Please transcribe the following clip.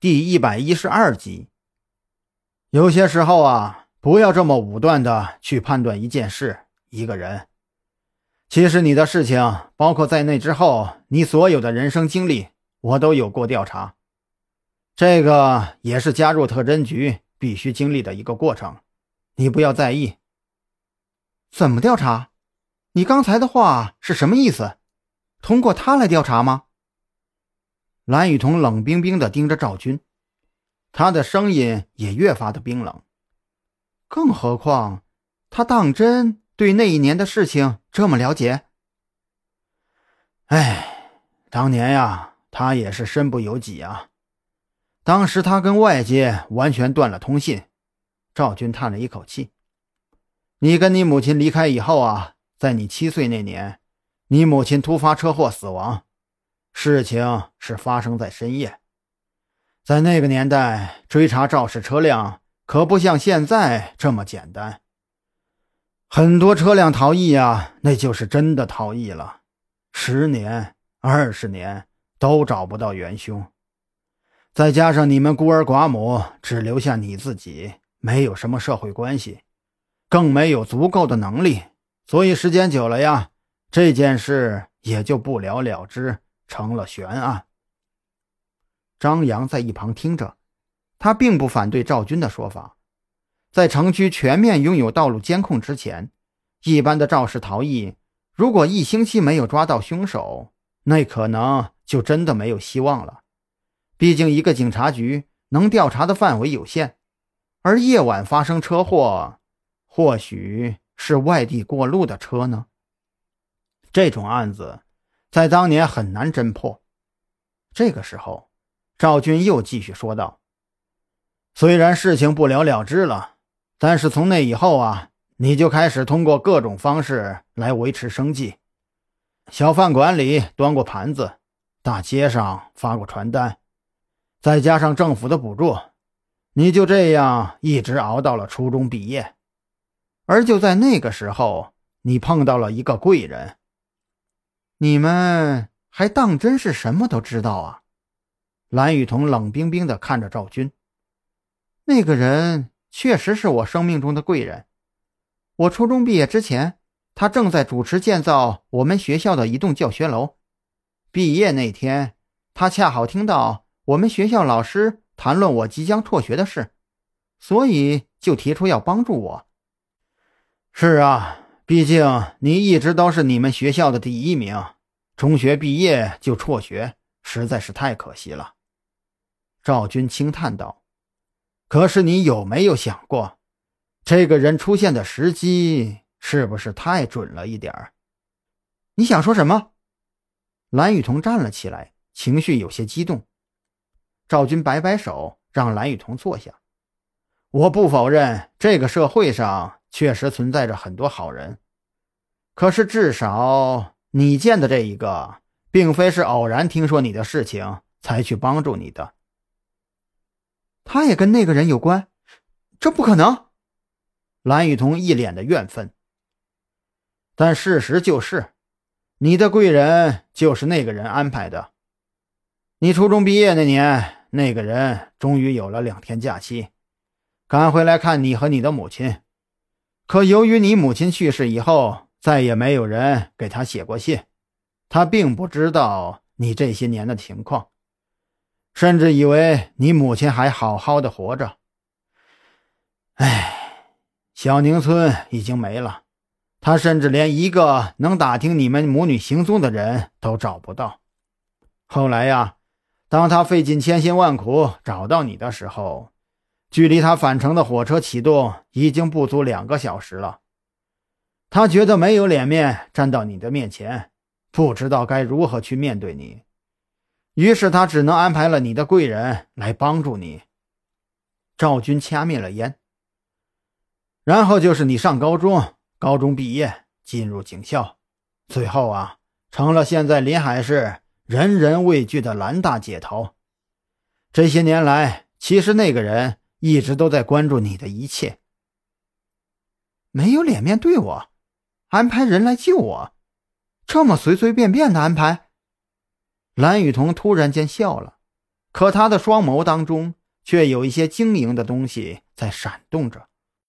第一百一十二集。有些时候啊，不要这么武断的去判断一件事、一个人。其实你的事情，包括在内之后，你所有的人生经历，我都有过调查。这个也是加入特侦局必须经历的一个过程，你不要在意。怎么调查？你刚才的话是什么意思？通过他来调查吗？蓝雨桐冷冰冰地盯着赵军，他的声音也越发的冰冷。更何况，他当真对那一年的事情这么了解？哎，当年呀，他也是身不由己啊。当时他跟外界完全断了通信。赵军叹了一口气：“你跟你母亲离开以后啊，在你七岁那年，你母亲突发车祸死亡。”事情是发生在深夜，在那个年代，追查肇事车辆可不像现在这么简单。很多车辆逃逸啊，那就是真的逃逸了，十年、二十年都找不到元凶。再加上你们孤儿寡母，只留下你自己，没有什么社会关系，更没有足够的能力，所以时间久了呀，这件事也就不了了之。成了悬案。张扬在一旁听着，他并不反对赵军的说法。在城区全面拥有道路监控之前，一般的肇事逃逸，如果一星期没有抓到凶手，那可能就真的没有希望了。毕竟一个警察局能调查的范围有限，而夜晚发生车祸，或许是外地过路的车呢。这种案子。在当年很难侦破。这个时候，赵军又继续说道：“虽然事情不了了之了，但是从那以后啊，你就开始通过各种方式来维持生计。小饭馆里端过盘子，大街上发过传单，再加上政府的补助，你就这样一直熬到了初中毕业。而就在那个时候，你碰到了一个贵人。”你们还当真是什么都知道啊？蓝雨桐冷冰冰地看着赵军。那个人确实是我生命中的贵人。我初中毕业之前，他正在主持建造我们学校的一栋教学楼。毕业那天，他恰好听到我们学校老师谈论我即将辍学的事，所以就提出要帮助我。是啊。毕竟你一直都是你们学校的第一名，中学毕业就辍学，实在是太可惜了。”赵军轻叹道。“可是你有没有想过，这个人出现的时机是不是太准了一点儿？”你想说什么？蓝雨桐站了起来，情绪有些激动。赵军摆摆手，让蓝雨桐坐下。我不否认，这个社会上。确实存在着很多好人，可是至少你见的这一个，并非是偶然听说你的事情才去帮助你的。他也跟那个人有关？这不可能！蓝雨桐一脸的怨愤。但事实就是，你的贵人就是那个人安排的。你初中毕业那年，那个人终于有了两天假期，赶回来看你和你的母亲。可由于你母亲去世以后，再也没有人给他写过信，他并不知道你这些年的情况，甚至以为你母亲还好好的活着。哎，小宁村已经没了，他甚至连一个能打听你们母女行踪的人都找不到。后来呀，当他费尽千辛万苦找到你的时候，距离他返程的火车启动已经不足两个小时了，他觉得没有脸面站到你的面前，不知道该如何去面对你，于是他只能安排了你的贵人来帮助你。赵军掐灭了烟，然后就是你上高中，高中毕业进入警校，最后啊，成了现在临海市人人畏惧的蓝大姐头。这些年来，其实那个人。一直都在关注你的一切，没有脸面对我，安排人来救我，这么随随便便的安排。蓝雨桐突然间笑了，可他的双眸当中却有一些晶莹的东西在闪动着。